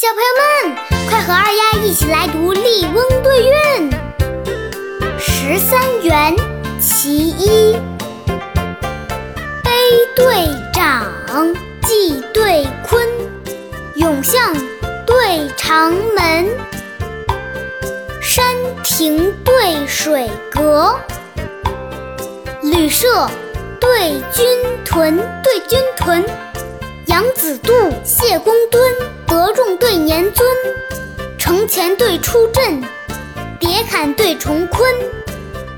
小朋友们，快和二丫一起来读《笠翁对韵》十三元其一：杯对长，季对坤，永巷对长门，山亭对水阁，旅舍对军屯，对军屯。杨子度，谢公敦，德重对年尊，城前对出镇，叠坎对重坤，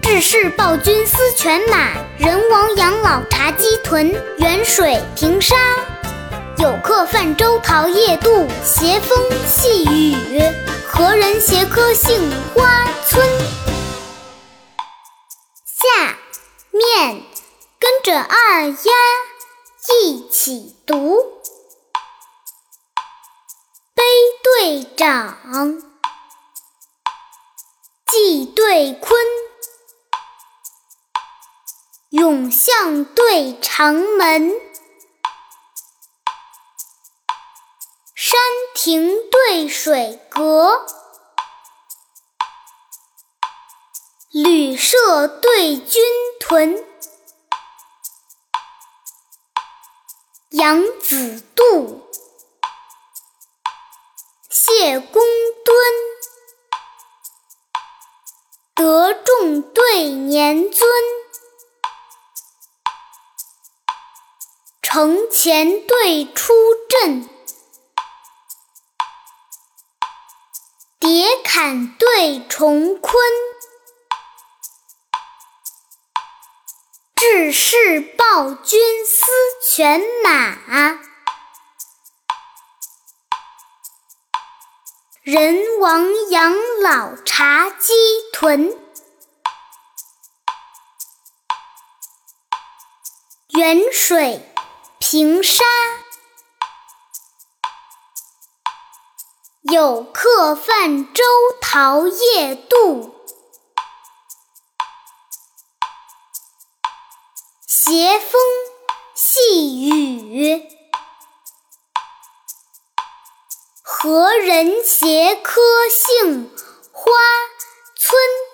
志士报君思犬马，人亡养老茶鸡豚，远水平沙，有客泛舟桃叶渡，斜风细雨，何人携客杏花村？下面跟着二丫。一起读，长，季对坤，永巷对长门，山亭对水阁，旅舍对军屯。杨子度，谢公敦，德重对年尊，城前对出阵，叠坎对重坤。志士报君思犬马，人亡养老茶鸡豚。远水平沙，有客泛舟桃叶渡。斜风细雨，何人携客杏花村？